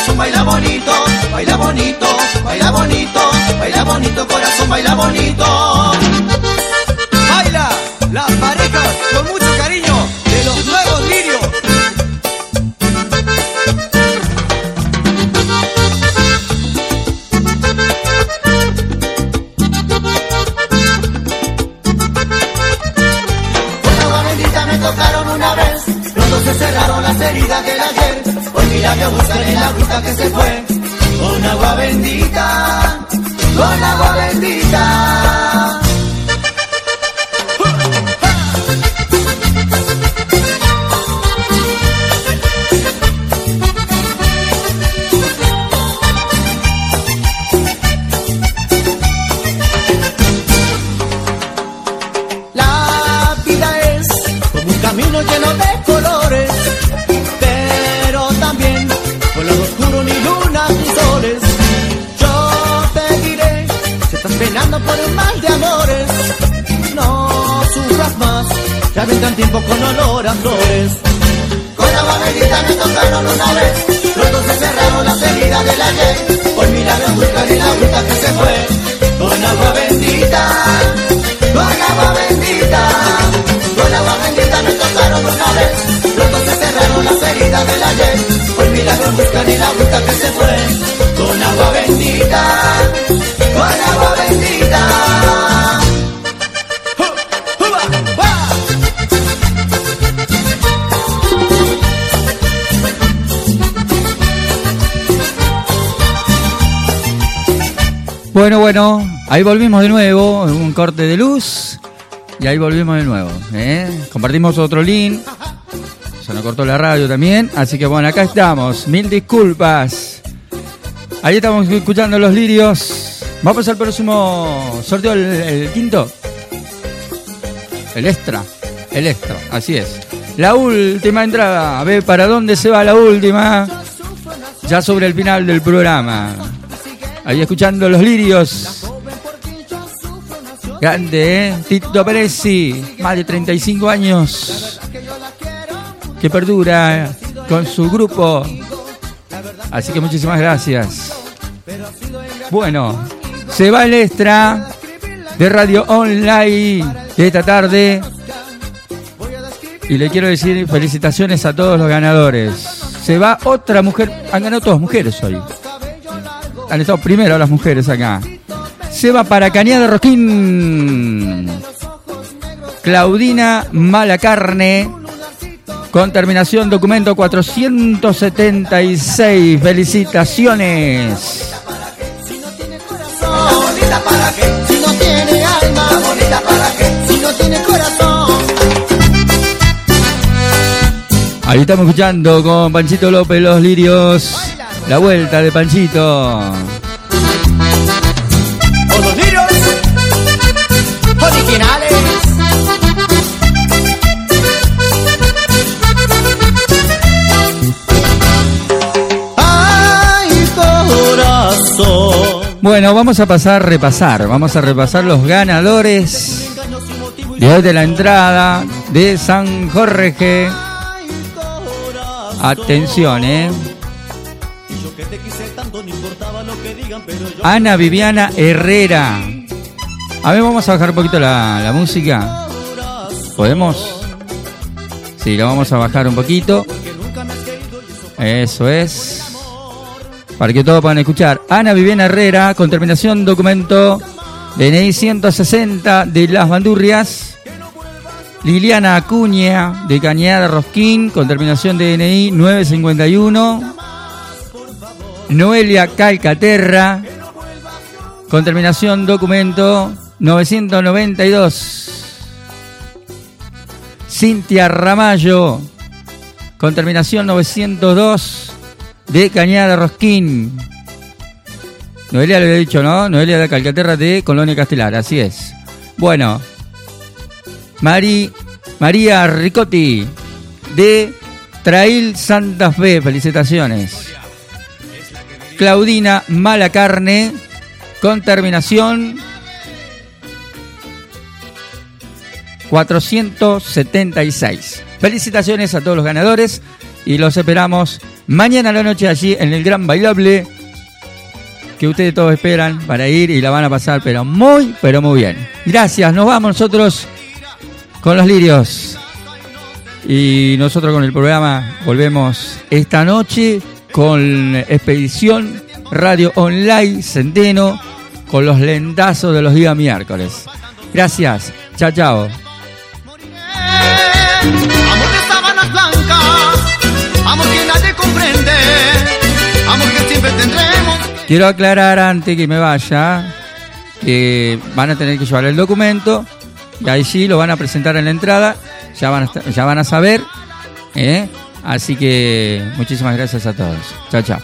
Corazón, baila bonito, baila bonito, baila bonito, baila bonito corazón, baila bonito. Del ayer. Hoy mira que buscan en la agüita que se fue. Con agua bendita, con agua bendita. La vida es un camino lleno de colores, por un mal de amores, no sufras más, ya vendrán tiempo con olor a flores. Con agua bendita me tocaron una vez, los dos se cerraron las heridas del ayer. Hoy milagros buscan en la agüita que se fue, con agua bendita, con agua bendita, Bueno, bueno, ahí volvimos de nuevo, un corte de luz y ahí volvimos de nuevo. ¿eh? Compartimos otro link, se nos cortó la radio también, así que bueno, acá estamos, mil disculpas. Ahí estamos escuchando los lirios. Vamos al próximo sorteo, el, el quinto. El extra, el extra, así es. La última entrada, a ver para dónde se va la última. Ya sobre el final del programa. Ahí escuchando los lirios. Grande, ¿eh? Tito Peresi, más de 35 años. Que perdura con su grupo. Así que muchísimas gracias. Bueno, se va el extra de Radio Online de esta tarde. Y le quiero decir felicitaciones a todos los ganadores. Se va otra mujer. Han ganado todas mujeres hoy. Han estado primero las mujeres acá. Se va para Cañada Rosquín. Claudina Malacarne. Con terminación documento 476. Felicitaciones. Bonita para qué, si no tiene alma, bonita para qué, si no tiene corazón. Ahí estamos escuchando con Panchito López los lirios. La vuelta de Panchito. O los lirios originales. Ay, corazón. Bueno, vamos a pasar a repasar. Vamos a repasar los ganadores de hoy de la entrada de San Jorge. Atención, eh. Ana Viviana Herrera. A ver, vamos a bajar un poquito la, la música. ¿Podemos? Sí, la vamos a bajar un poquito. Eso es. Para que todos puedan escuchar. Ana Viviana Herrera, con terminación documento DNI 160 de Las Bandurrias. Liliana Acuña, de Cañada Rosquín, con terminación DNI 951. Noelia Calcaterra, con terminación documento 992. Cintia Ramallo, con terminación 902 de Cañada Rosquín. Noelia le había dicho, ¿no? Noelia de Calcaterra de Colonia Castelar, así es. Bueno, Mari, María Ricotti de Trail Santa Fe, felicitaciones. Claudina Malacarne con terminación 476. Felicitaciones a todos los ganadores y los esperamos mañana a la noche allí en el Gran Bailable que ustedes todos esperan para ir y la van a pasar pero muy, pero muy bien. Gracias, nos vamos nosotros con los lirios. Y nosotros con el programa volvemos esta noche con Expedición Radio Online Centeno con los lentazos de los días miércoles. Gracias. Chao, chao. Amor de sábanas blancas, amor que nadie comprende, amor que siempre tendremos. Quiero aclarar antes que me vaya que van a tener que llevar el documento y ahí sí lo van a presentar en la entrada. Ya van a, ya van a saber. ¿eh? Así que muchísimas gracias a todos. Chao, chao.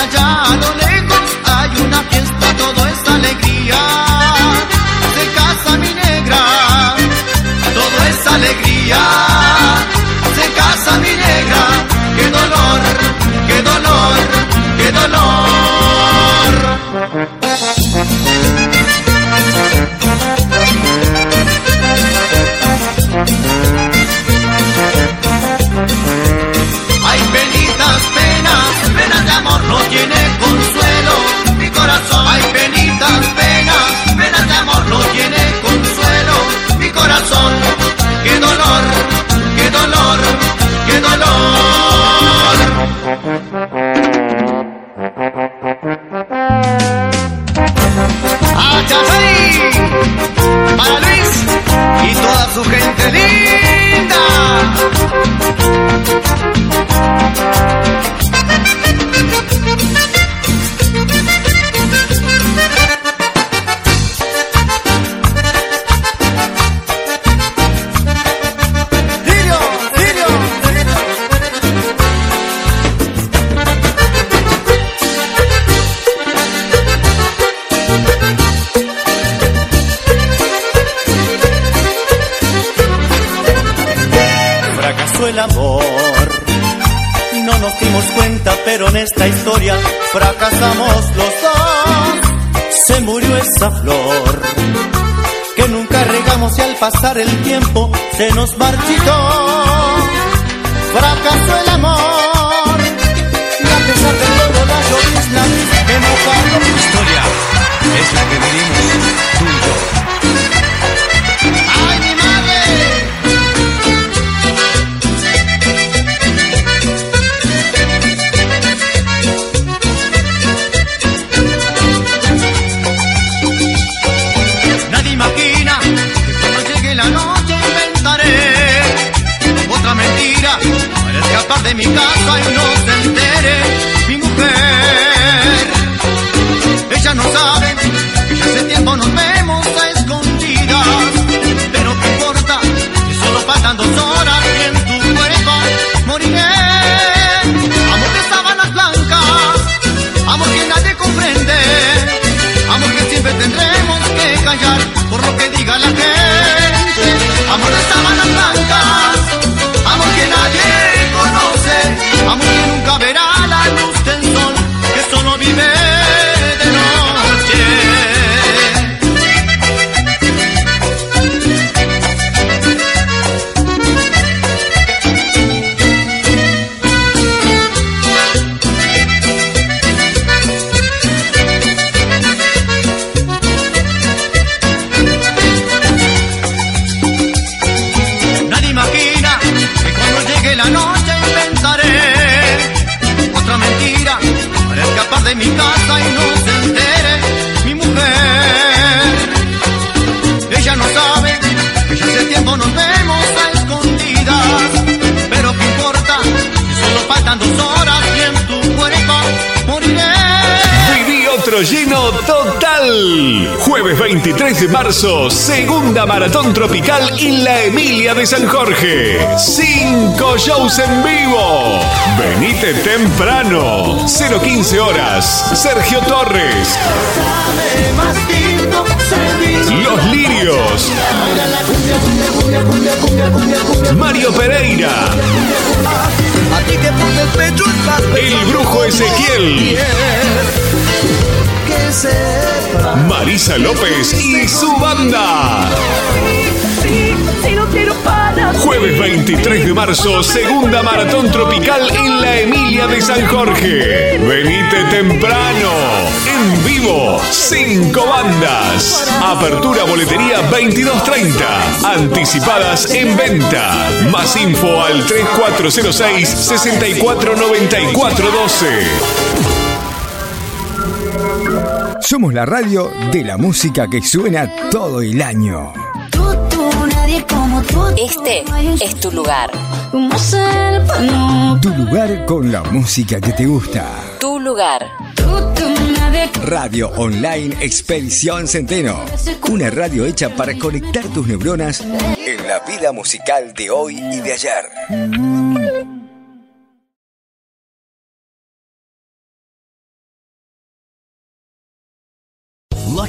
Allá a lo lejos hay una fiesta, todo es alegría, se casa mi negra todo es alegría. Nos dimos cuenta, pero en esta historia fracasamos los dos. Se murió esa flor que nunca regamos y al pasar el tiempo se nos marchitó. Fracasó el amor y a pesar de todo la llovizna que mojaron Tu historia es la que vivimos tú. Hace tiempo de mi casa y no se entere mi mujer. Ella no sabe que ya hace tiempo nos vemos a escondidas, pero qué importa solo faltan dos horas y en tu cuerpo moriré. Viví otro lleno total. Jueves 23 de marzo, segunda maratón tropical en la Emilia de San Jorge. Cinco shows en vivo. Venite temprano. 015 horas. Sergio Torres. Los Lirios. Mario Pereira. El Brujo Ezequiel. Marisa López y su banda. Jueves 23 de marzo, segunda maratón tropical en la Emilia de San Jorge. Venite temprano. En vivo, cinco bandas. Apertura boletería 22.30. Anticipadas en venta. Más info al 3406 649412. Somos la radio de la música que suena todo el año. Este es tu lugar. Tu lugar con la música que te gusta. Tu lugar. Radio Online Expedición Centeno. Una radio hecha para conectar tus neuronas en la vida musical de hoy y de ayer.